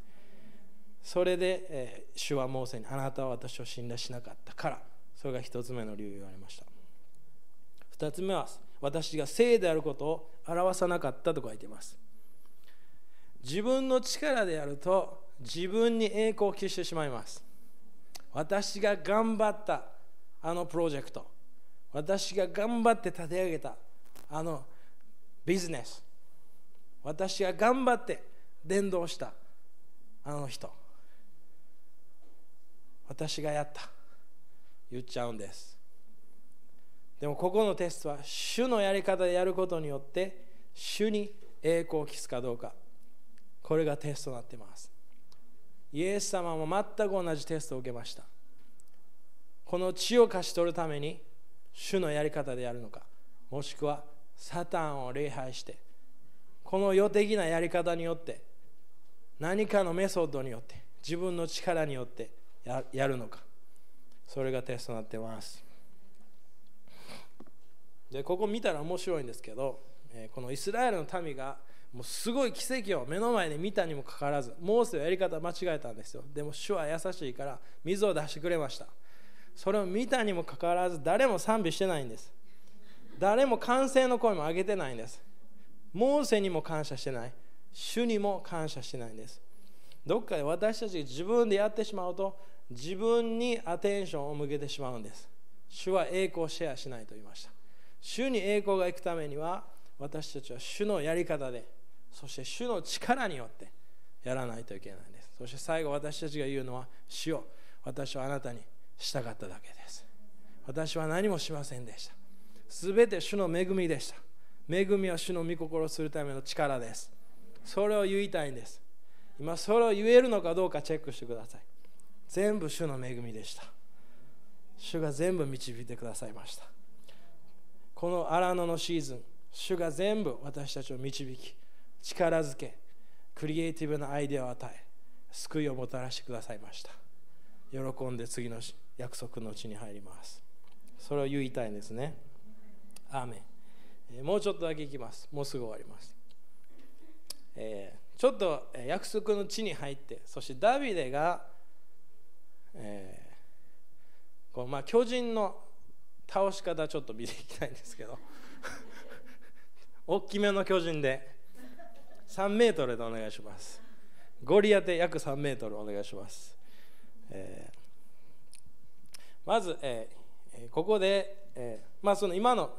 それで、えー、主はモーセにあなたは私を信頼しなかったから。それが一つ目の理由言われました。二つ目は私が聖であることを表さなかったと書いています。自分の力でやると自分に栄光を期してしまいます。私が頑張ったあのプロジェクト。私が頑張って立て上げたあのビジネス。私が頑張って伝道したあの人。私がやった。言っちゃうんです。でもここのテストは主のやり方でやることによって主に栄光を期すかどうか。これがテストになっています。イエス様も全く同じテストを受けました。この血を貸し取るために主のやり方でやるのか。もしくはサタンを礼拝してこの予的なやり方によって何かのメソッドによって自分の力によってやるのか。それがテストになってます。でここ見たら面白いんですけど、このイスラエルの民がもうすごい奇跡を目の前で見たにもかかわらずモーセはやり方間違えたんですよ。でも主は優しいから水を出してくれました。それを見たにもかかわらず誰も賛美してないんです。誰も歓声の声も上げてないんです。モーセにも感謝してない。主にも感謝してないんです。どっかで私たちが自分でやってしまうと自分にアテンションを向けてしまうんです。主は栄光をシェアしないと言いました。主に栄光が行くためには私たちは主のやり方でそして主の力によってやらないといけないんです。そして最後私たちが言うのは主よ私はあなたに従っただけです。私は何もしませんでした。すべて主の恵みでした。恵みは主の御心をするための力です。それを言いたいんです。今それを言えるのかどうかチェックしてください。全部主の恵みでした。主が全部導いてくださいました。この荒野のシーズン主が全部私たちを導き力づけクリエイティブなアイデアを与え救いをもたらしてくださいました。喜んで次の約束のうちに入ります。それを言いたいんですね。アーメン。もうちょっとだけいきます。もうすぐ終わります、えー、ちょっと約束の地に入ってそしてダビデが、えー、こうまあ巨人の倒し方ちょっと見ていきたいんですけど。大きめの巨人で3メートルでお願いします。ゴリアテ約3メートルお願いします、えー、まず、えー、ここで、えー、まあ、その今の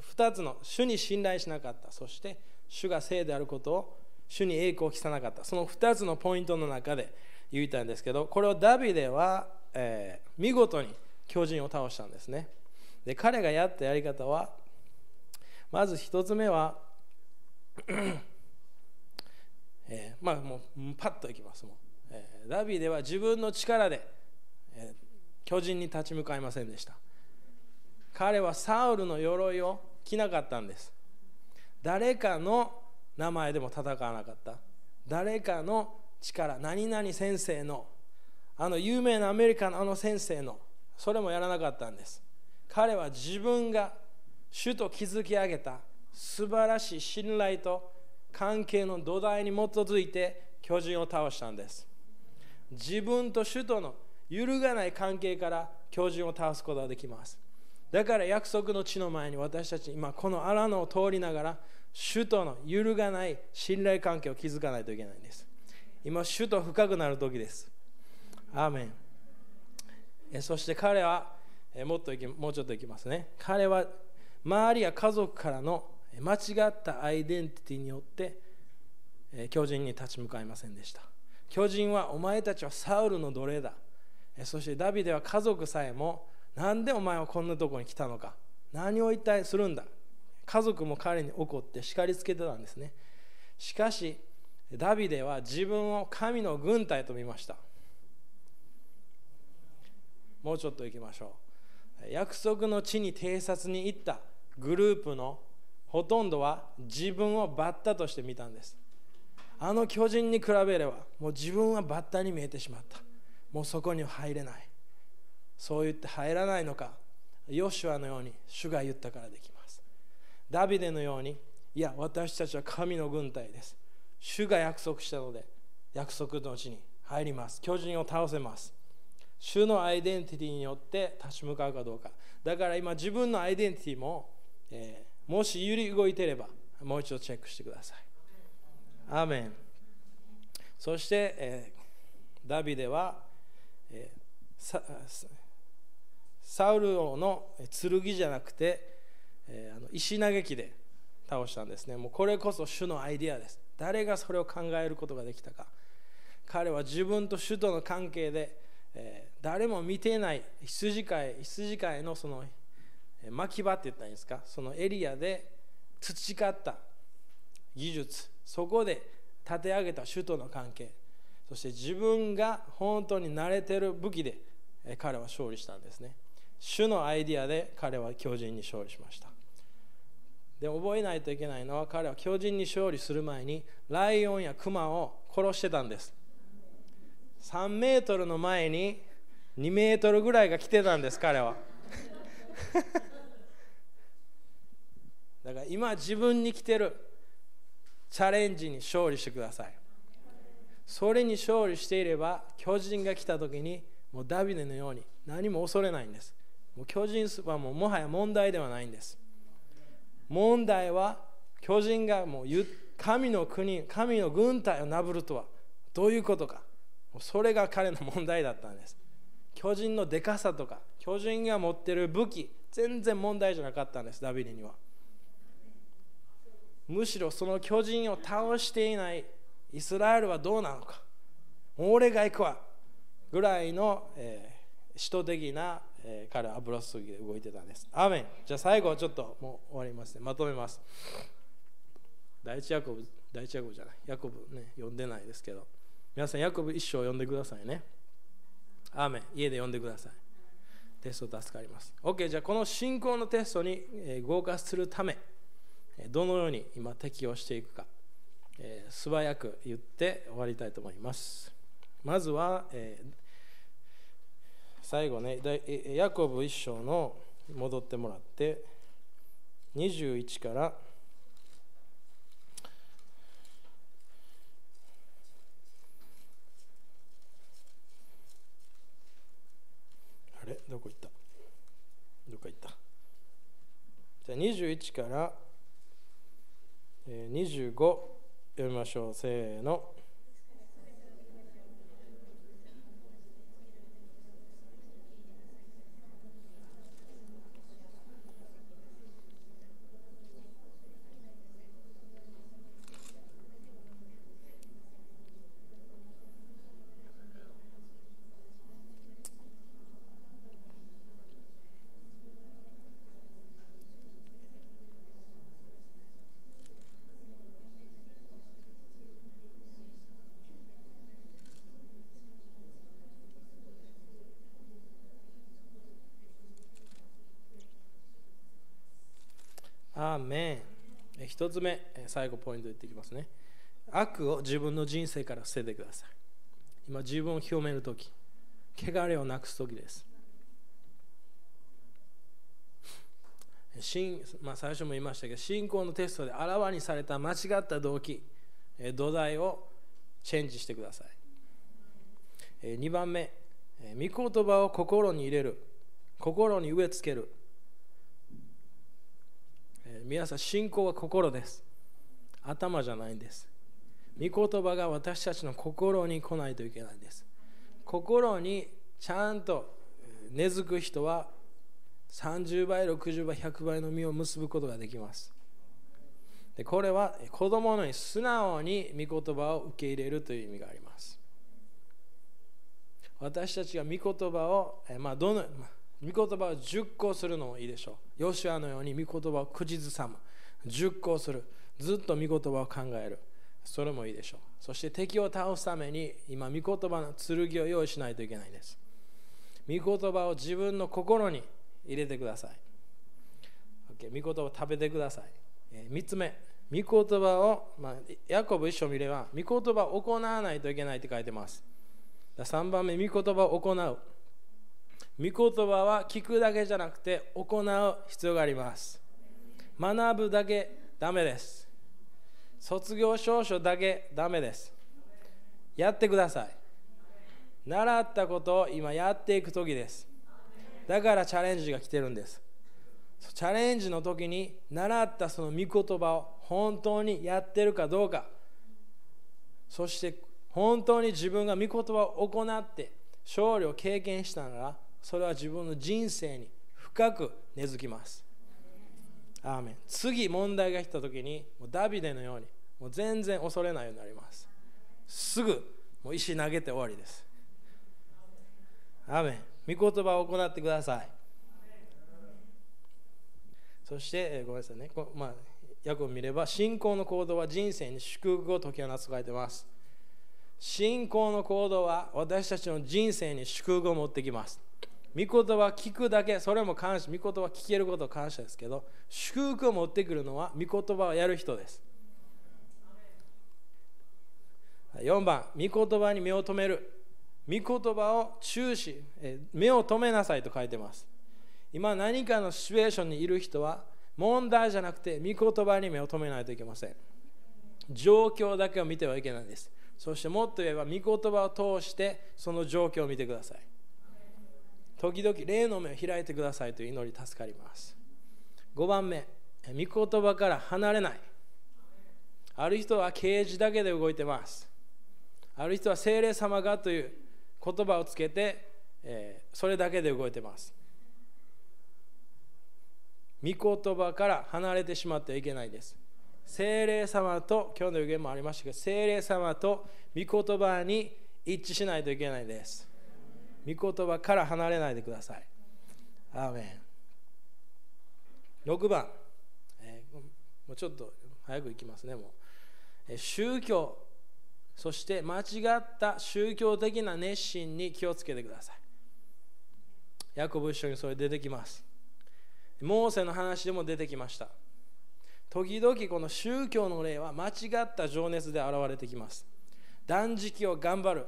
2つの主に信頼しなかった。そして主が聖であることを主に栄光を期さなかった。その2つのポイントの中で言いたいんですけどこれをダビデは、え見事に巨人を倒したんですね。で彼がやったやり方はまず一つ目は えー、まあもうパッといきます。もう、えー、ダビデは自分の力で、えー、巨人に立ち向かいませんでした。彼はサウルの鎧を着なかったんです。誰かの名前でも戦わなかった。誰かの力何々先生のあの有名なアメリカのあの先生のそれもやらなかったんです。彼は自分が主と築き上げた素晴らしい信頼と関係の土台に基づいて巨人を倒したんです。自分と主との揺るがない関係から巨人を倒すことができます。だから約束の地の前に私たち今この荒野を通りながら主との揺るがない信頼関係を築かないといけないんです。今主と深くなる時です。アーメン。えそして彼はえもっといきもうちょっといきますね。彼は周りや家族からの間違ったアイデンティティによって巨人に立ち向かいませんでした。巨人はお前たちはサウルの奴隷だ。そしてダビデは家族さえもなんでお前はこんなとこに来たのか？何を一体するんだ？家族も彼に怒って叱りつけてたんですね。しかしダビデは自分を神の軍隊と見ました。もうちょっと行きましょう。約束の地に偵察に行ったグループのほとんどは自分をバッタとして見たんです。あの巨人に比べればもう自分はバッタに見えてしまった。もうそこには入れない。そう言って入らないのかヨシュアのように主が言ったからできます。ダビデのようにいや私たちは神の軍隊です。主が約束したので約束の地に入ります。巨人を倒せます。主のアイデンティティによって立ち向かうかどうか。だから今自分のアイデンティティも、えー、もし揺り動いてればもう一度チェックしてください。アーメン。そして、えー、ダビデは、えー、サウル王の剣じゃなくて、えー、あの石投げ機で倒したんですね。もうこれこそ主のアイデアです。誰がそれを考えることができたか。彼は自分と主との関係で、えー、誰も見ていない羊飼い羊飼いのその巻き場って言ったらいいんですか？そのエリアで培った技術。そこで立て上げた主との関係。そして自分が本当に慣れてる武器で彼は勝利したんですね。主のアイディアで彼は巨人に勝利しました。で覚えないといけないのは彼は巨人に勝利する前にライオンやクマを殺してたんです。3メートルの前に2メートルぐらいが来てたんです彼は。だから今自分に来てる。チャレンジに勝利してください。それに勝利していれば巨人が来た時にもうダビデのように何も恐れないんです。もう巨人はもうもはや問題ではないんです。問題は巨人がもう神の国神の軍隊をなぶるとはどういうことか。それが彼の問題だったんです。巨人のでかさとか巨人が持ってる武器全然問題じゃなかったんですダビデには。むしろその巨人を倒していないイスラエルはどうなのか。俺が行くわ。ぐらいの、えー、使徒的なえー、彼は油注ぎで動いてたんです。アメンじゃあ最後はちょっともう終わりますね。まとめます。第一ヤコブ、第一ヤコブじゃない。ヤコブね、読んでないですけど。皆さん、ヤコブ一生読んでくださいね。アメン家で読んでください。テスト助かります。OK、じゃあこの信仰のテストに合格するため、どのように今適用していくか、えー、素早く言って終わりたいと思います。まずは、えー最後ねヤコブ一章の戻ってもらって21からあれ？どこ行った？どこ行った？じゃあ21から25読みましょう。せーのアーメン一つ目最後ポイント言っていきますね。悪を自分の人生から捨ててください。今自分を広める時汚れをなくす時です。まあ、最初も言いましたけど信仰のテストであらわにされた間違った動機土台をチェンジしてください。2番目御言葉を心に入れる心に植え付ける。皆さん信仰は心です。頭じゃないんです。御言葉が私たちの心に来ないといけないんです。心にちゃんと根付く人は30倍60倍100倍の実を結ぶことができます。でこれは子供のように素直に御言葉を受け入れるという意味があります。私たちが御言葉を、えまあ、どの、まあ、御言葉を熟考するのもいいでしょう。ヨシアのように御言葉を口ずさむ。熟考する。ずっと御言葉を考える。それもいいでしょう。そして敵を倒すために今、御言葉の剣を用意しないといけないんです。御言葉を自分の心に入れてください。OK、御言葉を食べてください。え、3つ目、御言葉を、まあ、ヤコブ一緒見れば、御言葉を行わないといけないって書いてます。3番目、御言葉を行う。御言葉は聞くだけじゃなくて行う必要があります。学ぶだけダメです。卒業証書だけダメです。やってください。習ったことを今やっていく時です。だからチャレンジが来てるんです。チャレンジの時に習ったその御言葉を本当にやってるかどうかそして本当に自分が御言葉を行って勝利を経験したならそれは自分の人生に深く根付きます。アーメン。次問題が来た時にもうダビデのようにもう全然恐れないようになります。すぐもう石投げて終わりです。アーメン。御言葉を行ってください。そして、えごめんなさいね。こ、まあ、訳を見れば、信仰の行動は人生に祝福を解き放つと書いてます。信仰の行動は私たちの人生に祝福を持ってきます。御言葉聞くだけ、それも感謝、御言葉聞けること感謝ですけど、祝福を持ってくるのは御言葉をやる人です。4番、御言葉に目を留める。御言葉を注視、目を留めなさいと書いてます。今何かのシチュエーションにいる人は問題じゃなくて御言葉に目を留めないといけません状況だけを見てはいけないんですそしてもっと言えば御言葉を通してその状況を見てください時々霊の目を開いてくださいという祈り助かります5番目御言葉から離れないある人は啓示だけで動いてますある人は精霊様がという言葉をつけて、えー、それだけで動いてます御言葉から離れてしまってはいけないです。精霊様と、今日の予言もありましたが、精霊様と御言葉に一致しないといけないです。御言葉から離れないでください。アーメン。6番、えー、もうちょっと早くいきますね、もう。えー、宗教、そして間違った宗教的な熱心に気をつけてください。ヤコブ一緒にそれ出てきます。モーセの話でも出てきました時々この宗教の例は間違った情熱で現れてきます断食を頑張る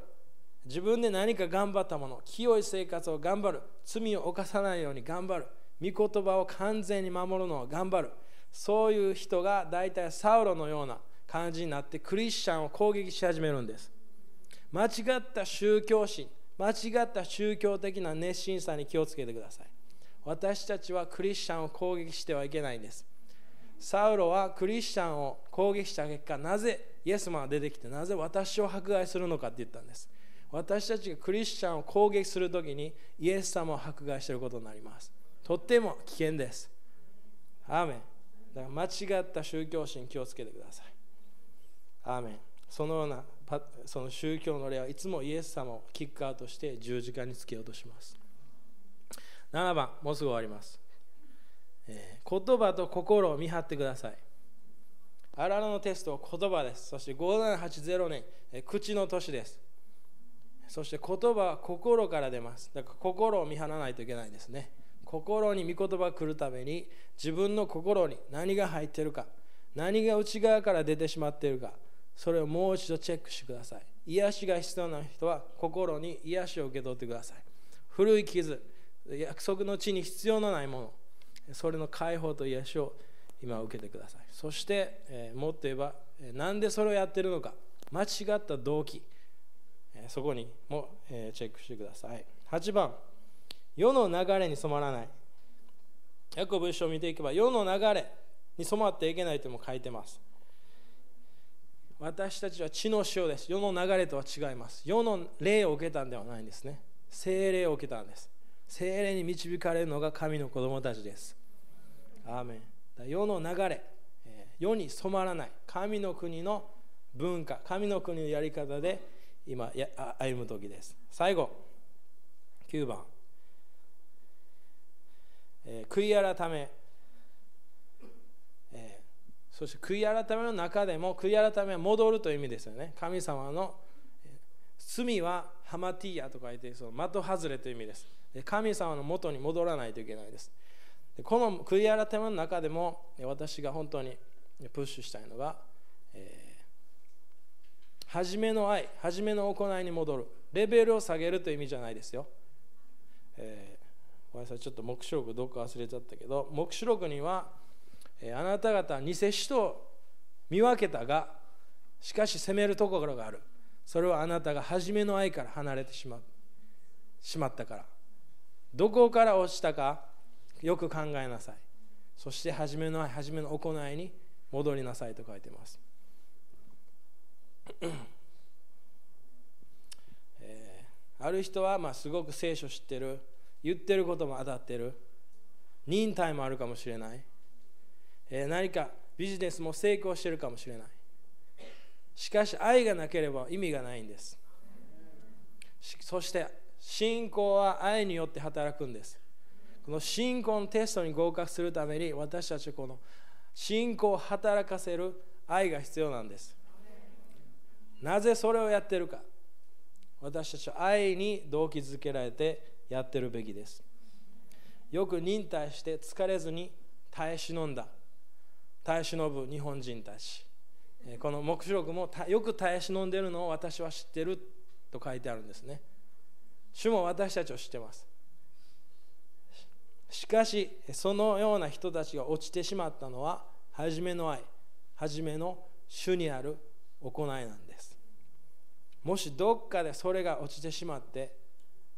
自分で何か頑張ったもの清い生活を頑張る罪を犯さないように頑張る御言葉を完全に守るのを頑張るそういう人が大体サウロのような感じになってクリスチャンを攻撃し始めるんです。間違った宗教心間違った宗教的な熱心さに気をつけてください。私たちはクリスチャンを攻撃してはいけないんです。サウロはクリスチャンを攻撃した結果なぜイエスマンが出てきてなぜ私を迫害するのかって言ったんです。私たちがクリスチャンを攻撃するときにイエス様を迫害していることになります。とっても危険です。アーメン。だから間違った宗教心気をつけてください。アーメン。そのようなその宗教の例はいつもイエス様をキッカーとして十字架につけようとします。7番もうすぐ終わります、えー、言葉と心を見張ってください。あららのテストは言葉です。そして5780年、えー、口の年です。そして言葉は心から出ます。だから心を見張らないといけないですね。心に御言葉が来るために自分の心に何が入っているか何が内側から出てしまっているかそれをもう一度チェックしてください。癒しが必要な人は心に癒しを受け取ってください。古い傷約束の地に必要のないものそれの解放と癒しを今受けてください。そして、えー、もっと言えば、えー、なんでそれをやってるのか。間違った動機、そこにも、え、チェックしてください。8番。世の流れに染まらない。ヤコブ書を見ていけば世の流れに染まっていけないとも書いてます。私たちは血の塩です。世の流れとは違います。世の霊を受けたんではないんですね。精霊を受けたんです。精霊に導かれるのが神の子供たちです。アーメン。世の流れ、世に染まらない。神の国の文化、神の国のやり方で今歩む時です。最後、9番、えー、悔い改め、えー、そして悔い改めの中でも悔い改めは戻るという意味ですよね。神様の罪はハマティアと書いてその的外れという意味です。で神様の元に戻らないといけないです。でこの悔い改めの中でも私が本当にプッシュしたいのが、えー、初めの愛初めの行いに戻る。レベルを下げるという意味じゃないですよ、えー、ごめんなさいちょっと黙示録どっか忘れちゃったけど黙示録には、えー、あなた方偽使と見分けたがしかし責めるところがある。それはあなたが初めの愛から離れてしましまったから。どこから落ちたかよく考えなさい。そして初めの愛初めの行いに戻りなさいと書いてます、えー、ある人はまあすごく聖書知ってる。言ってることも当たってる。忍耐もあるかもしれない、えー、何かビジネスも成功してるかもしれない。しかし愛がなければ意味がないんです。そして信仰は愛によって働くんです。この信仰のテストに合格するために私たちはこの信仰を働かせる愛が必要なんです。なぜそれをやってるか。私たちは愛に動機づけられてやってるべきです。よく忍耐して疲れずに耐え忍んだ。耐え忍ぶ日本人たち。この黙示録もよく耐え忍んでるのを私は知ってると書いてあるんですね。主も私たちを知ってます。しかしそのような人たちが落ちてしまったのは初めの愛初めの主にある行いなんです。もしどっかでそれが落ちてしまって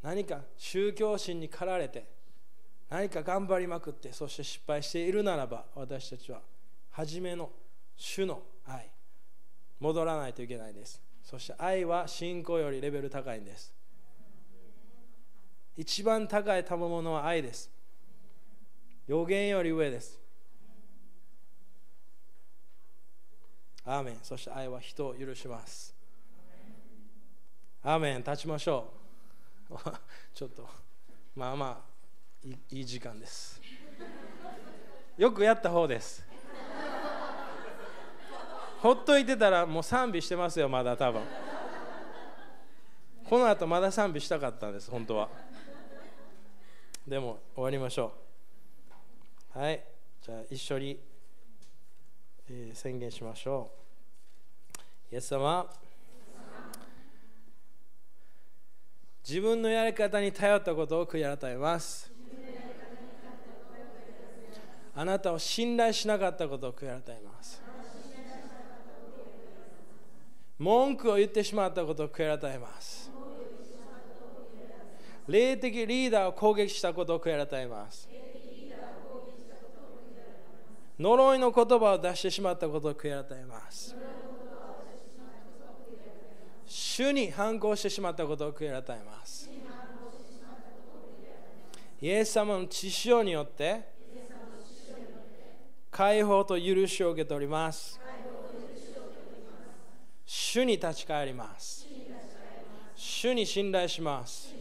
何か宗教心に駆られて何か頑張りまくってそして失敗しているならば私たちは初めの主の愛戻らないといけないです。そして愛は信仰よりレベル高いんです。一番高い賜物は愛です。予言より上です。アーメン。そして愛は人を許します。アーメン立ちましょう。ちょっとまあまあいい時間です。よくやった方です。ほっといてたらもう賛美してますよまだ多分。この後まだ賛美したかったんです本当は。でも終わりましょう。はい。じゃあ一緒に、えー、宣言しましょう。イエス様。自分のやり方に頼ったことを悔い改めます。あなたを信頼しなかったことを悔い改めます。文句を言ってしまったことを悔い改めます。霊的リーダーを攻撃したことを悔い改めます。呪いの言葉を出してしまったことを悔い改めます。主に反抗してしまったことを悔い改めます。イエス様の血潮によって解放と許しを受け取ります。主に立ち返ります。主に信頼します。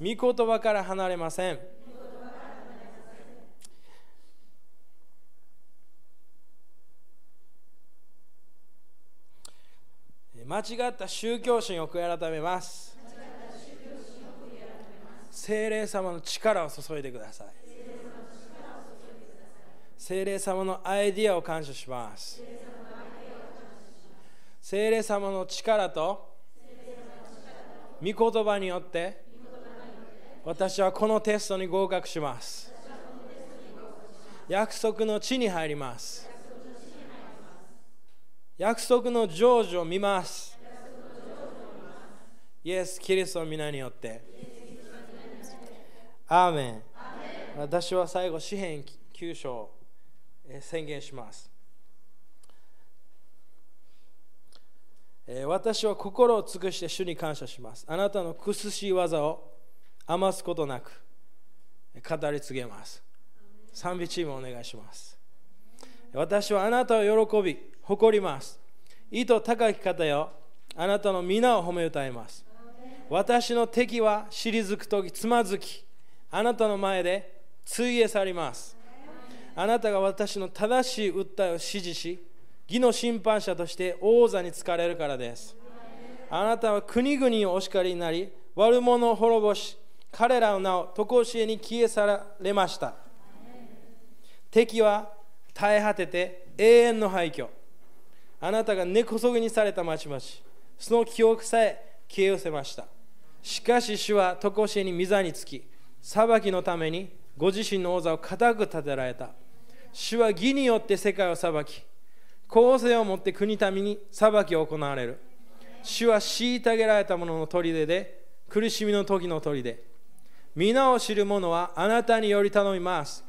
御言葉から離れません。間違った宗教心を悔い改めます。精霊様の力を注いでください。精霊様のアイディアを感謝します。聖霊様の力と御言葉によって私はこのテストに合格します。約束の地に入ります。約束の成就を見ますイエス・キリストの皆によってアーメン私は最後詩篇9章を宣言します私は心を尽くして主に感謝します。あなたの苦しい技を余すことなく語り継げます。賛美チームお願いします。私はあなたを喜び、誇ります。意図高き方よ、あなたの皆を褒め歌います。私の敵は退くときつまずきあなたの前でついえ去りますあなたが私の正しい訴えを支持し義の審判者として王座に疲れるからですあなたは国々をお叱りになり悪者を滅ぼし彼らの名を常しえに消え去られました敵は耐え果てて永遠の廃墟。あなたが根こそぎにされた町々。その記憶さえ消え失せました。しかし主は常しえに御座につき裁きのためにご自身の王座を固く立てられた。主は義によって世界を裁き公正をもって国民に裁きを行われる。主は虐げられた者の砦で苦しみの時の砦。皆を知る者はあなたにより頼みます。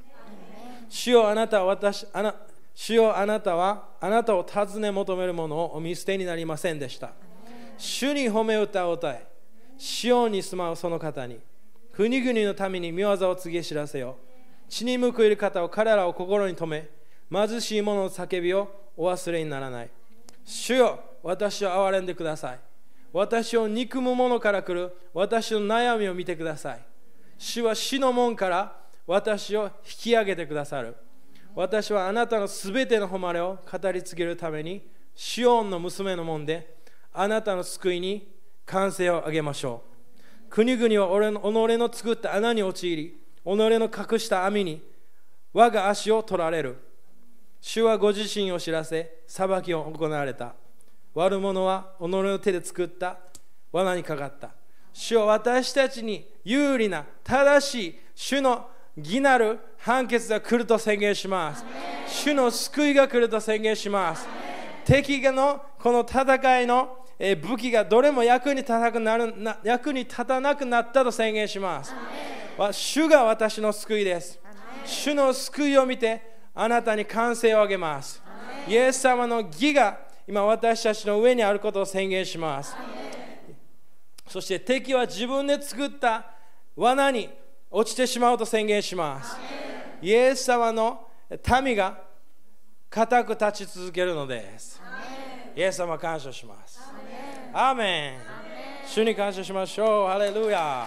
主よあなたは私あな主よあなたはあなたを尋ね求める者をお見捨てになりませんでした。主に褒め歌を歌え。シオンに住まうその方に国々のために見業を告げ知らせよ。血に報いる方を彼らを心に留め貧しい者の叫びをお忘れにならない。主よ私を憐れんでください。私を憎む者から来る私の悩みを見てください。主は死の門から私を引き上げてくださる。私はあなたのすべての誉れを語り継げるためにシオンの娘の門であなたの救いに歓声を上げましょう。国々は俺の己の作った穴に陥り己の隠した網に我が足を取られる。主はご自身を知らせ裁きを行われた。悪者は己の手で作った。罠にかかった。主は私たちに有利な正しい主の義なる判決が来ると宣言します。主の救いが来ると宣言します。敵のこの戦いの武器がどれも役に立たなくなる役に立たなくなったと宣言します。主が私の救いです。主の救いを見てあなたに歓声をあげます。イエス様の義が今私たちの上にあることを宣言します。そして敵は自分で作った罠に落ちてしまうと宣言します。イエス様の民が固く立ち続けるのです。イエス様感謝します。アーメン。主に感謝しましょう。ハレルヤ。